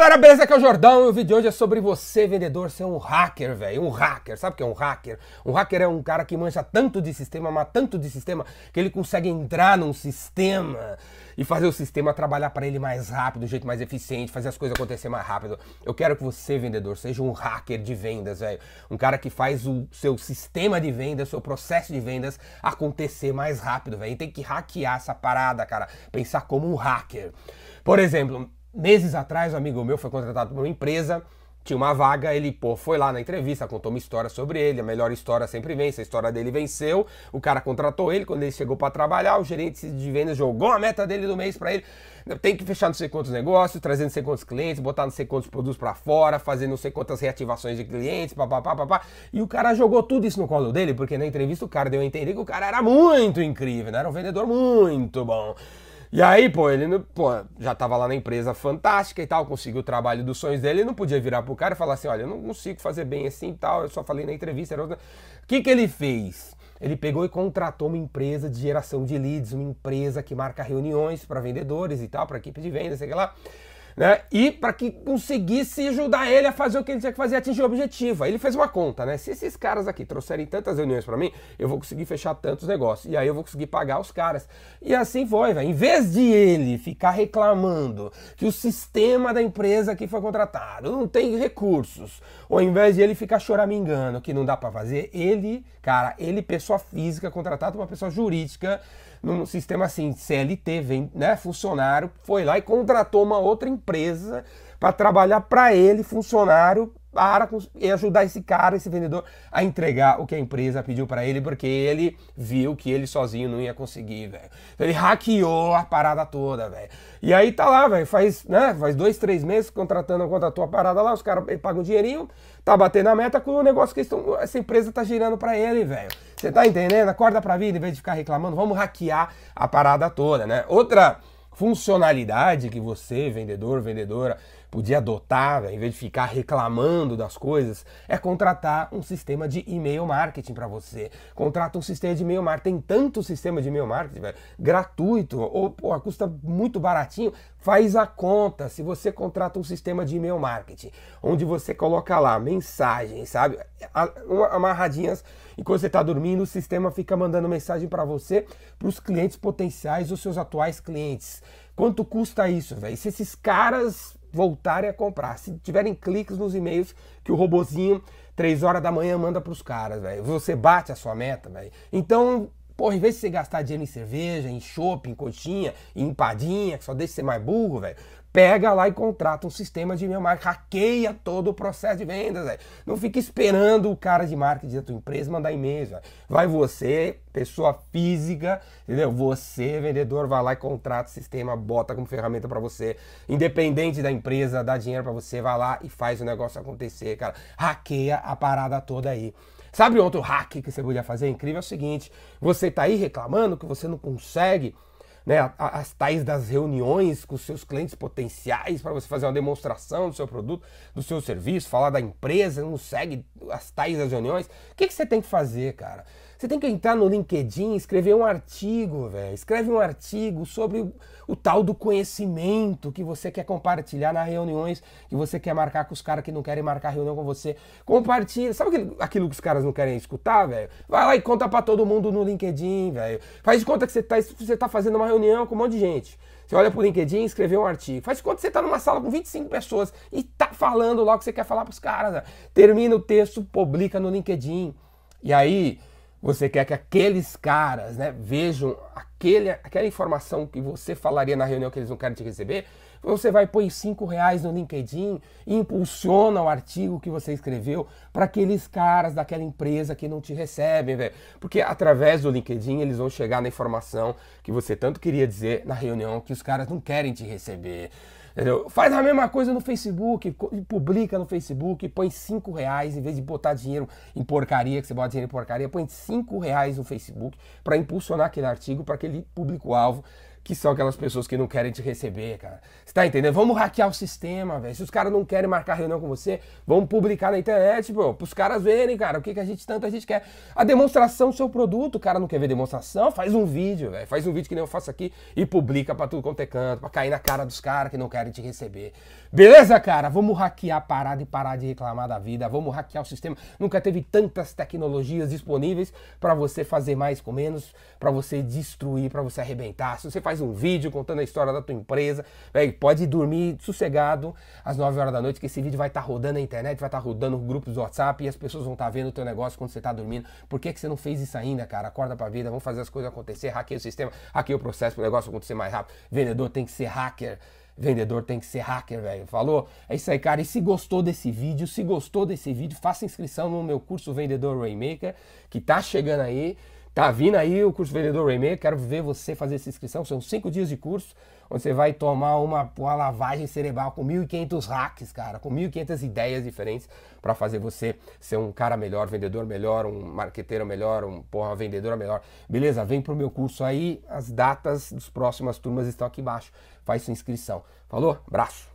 galera, beleza? Aqui é o Jordão e o vídeo de hoje é sobre você, vendedor, ser um hacker, velho. Um hacker, sabe o que é um hacker? Um hacker é um cara que mancha tanto de sistema, mas tanto de sistema, que ele consegue entrar num sistema e fazer o sistema trabalhar para ele mais rápido, do jeito mais eficiente, fazer as coisas acontecer mais rápido. Eu quero que você, vendedor, seja um hacker de vendas, velho. Um cara que faz o seu sistema de vendas, seu processo de vendas acontecer mais rápido, velho. Tem que hackear essa parada, cara. Pensar como um hacker. Por exemplo, meses atrás, um amigo meu foi contratado por uma empresa, tinha uma vaga, ele pô, foi lá na entrevista, contou uma história sobre ele, a melhor história sempre vence, a história dele venceu, o cara contratou ele, quando ele chegou para trabalhar, o gerente de vendas jogou a meta dele do mês para ele, tem que fechar não sei quantos negócios, trazer não sei quantos clientes, botar não sei quantos produtos para fora, fazer não sei quantas reativações de clientes, papapá, papá, e o cara jogou tudo isso no colo dele, porque na entrevista o cara deu a entender que o cara era muito incrível, né? era um vendedor muito bom. E aí, pô, ele pô, já tava lá na empresa fantástica e tal, conseguiu o trabalho dos sonhos dele, ele não podia virar pro cara e falar assim, olha, eu não consigo fazer bem assim e tal, eu só falei na entrevista. Era outra... O que que ele fez? Ele pegou e contratou uma empresa de geração de leads, uma empresa que marca reuniões para vendedores e tal, para equipe de vendas, sei lá né? E para que conseguisse ajudar ele a fazer o que ele tinha que fazer, atingir o objetivo. Aí ele fez uma conta, né? Se esses caras aqui trouxerem tantas reuniões para mim, eu vou conseguir fechar tantos negócios. E aí eu vou conseguir pagar os caras. E assim foi, velho. Em vez de ele ficar reclamando que o sistema da empresa que foi contratado não tem recursos, ou ao invés de ele ficar choramingando que não dá para fazer, ele, cara, ele, pessoa física, contratado uma pessoa jurídica, num sistema assim, CLT, vem, né, funcionário, foi lá e contratou uma outra empresa para trabalhar para ele, funcionário, para e ajudar esse cara, esse vendedor, a entregar o que a empresa pediu para ele, porque ele viu que ele sozinho não ia conseguir, velho. Então ele hackeou a parada toda, velho. E aí tá lá, velho, faz, né, faz dois, três meses contratando, contratou a parada lá, os caras pagam um dinheirinho, tá batendo a meta com o negócio que estão, essa empresa tá girando para ele, velho. Você tá entendendo? Acorda pra vida em vez de ficar reclamando, vamos hackear a parada toda, né? Outra funcionalidade que você, vendedor, vendedora, podia adotar, em vez de ficar reclamando das coisas, é contratar um sistema de e-mail marketing para você. Contrata um sistema de e-mail marketing. Tem tanto sistema de e-mail marketing, velho, gratuito, ou pô, custa muito baratinho. Faz a conta. Se você contrata um sistema de e-mail marketing, onde você coloca lá mensagens, sabe? Amarradinhas, enquanto você está dormindo, o sistema fica mandando mensagem para você, para os clientes potenciais, os seus atuais clientes. Quanto custa isso, velho? Se esses caras voltarem a comprar. Se tiverem cliques nos e-mails que o robozinho, 3 horas da manhã, manda para os caras, velho. Você bate a sua meta, velho. Então, porra, em vez de você gastar dinheiro em cerveja, em shopping, em coxinha, em empadinha, que só deixa você mais burro, velho, pega lá e contrata um sistema de e-mail marketing, hackeia todo o processo de vendas, véio. não fica esperando o cara de marketing da tua empresa mandar e-mails, véio. vai você, pessoa física, entendeu? Você, vendedor, vai lá e contrata o sistema, bota como ferramenta para você, independente da empresa, dá dinheiro para você, vai lá e faz o negócio acontecer, cara, hackeia a parada toda aí. Sabe outro hack que você podia fazer? Incrível é o seguinte: você tá aí reclamando que você não consegue né, as tais das reuniões com seus clientes potenciais para você fazer uma demonstração do seu produto, do seu serviço, falar da empresa, não segue as tais das reuniões. O que, que você tem que fazer, cara? Você tem que entrar no LinkedIn, escrever um artigo, velho. Escreve um artigo sobre o, tal do conhecimento que você quer compartilhar nas reuniões, que você quer marcar com os caras que não querem marcar reunião com você. Compartilha. Sabe aquilo, aquilo que os caras não querem escutar, velho? Vai lá e conta para todo mundo no LinkedIn, velho. Faz de conta que você tá, você tá fazendo uma reunião com um monte de gente. Você olha pro LinkedIn, escreveu um artigo. Faz de conta que você tá numa sala com 25 pessoas e tá falando lá o que você quer falar pros caras. Termina o texto, publica no LinkedIn. E aí, você quer que aqueles caras né, vejam aquele, aquela informação que você falaria na reunião que eles não querem te receber. Você vai pôr 5 reais no LinkedIn e impulsiona o artigo que você escreveu para aqueles caras daquela empresa que não te recebem, velho. Porque através do LinkedIn eles vão chegar na informação que você tanto queria dizer na reunião que os caras não querem te receber. Entendeu? Faz a mesma coisa no Facebook, publica no Facebook, põe 5 reais, em vez de botar dinheiro em porcaria, que você bota dinheiro em porcaria, põe 5 reais no Facebook para impulsionar aquele artigo para aquele público-alvo que são aquelas pessoas que não querem te receber, cara. Você tá entendendo? Vamos hackear o sistema, velho. Se os caras não querem marcar reunião com você, vamos publicar na internet, pô, pros caras verem, cara, o que, que a gente tanto a gente quer. A demonstração do seu produto, o cara não quer ver demonstração, faz um vídeo, velho. Faz um vídeo que nem eu faço aqui e publica pra tudo quanto é canto, pra cair na cara dos caras que não querem te receber. Beleza, cara? Vamos hackear a parada e parar de reclamar da vida. Vamos hackear o sistema. Nunca teve tantas tecnologias disponíveis para você fazer mais com menos, para você destruir, para você arrebentar. Se você faz um vídeo contando a história da tua empresa, véio, pode dormir sossegado às 9 horas da noite, que esse vídeo vai estar tá rodando na internet, vai estar tá rodando grupos do WhatsApp e as pessoas vão estar tá vendo o teu negócio quando você está dormindo. Por que, que você não fez isso ainda, cara? Acorda pra vida, vamos fazer as coisas acontecer, hackeia o sistema, hackeia o processo o negócio acontecer mais rápido. Vendedor tem que ser hacker. Vendedor tem que ser hacker, velho. Falou? É isso aí, cara. E se gostou desse vídeo, se gostou desse vídeo, faça inscrição no meu curso Vendedor Rainmaker, que tá chegando aí. Tá vindo aí o curso Vendedor Rainmaker. Quero ver você fazer essa inscrição. São cinco dias de curso, onde você vai tomar uma, uma lavagem cerebral com 1.500 hacks, cara, com 1.500 ideias diferentes para fazer você ser um cara melhor, vendedor melhor, um marqueteiro melhor, um porra, vendedora melhor. Beleza? Vem pro meu curso aí. As datas das próximas turmas estão aqui embaixo faz sua inscrição. Falou? Abraço!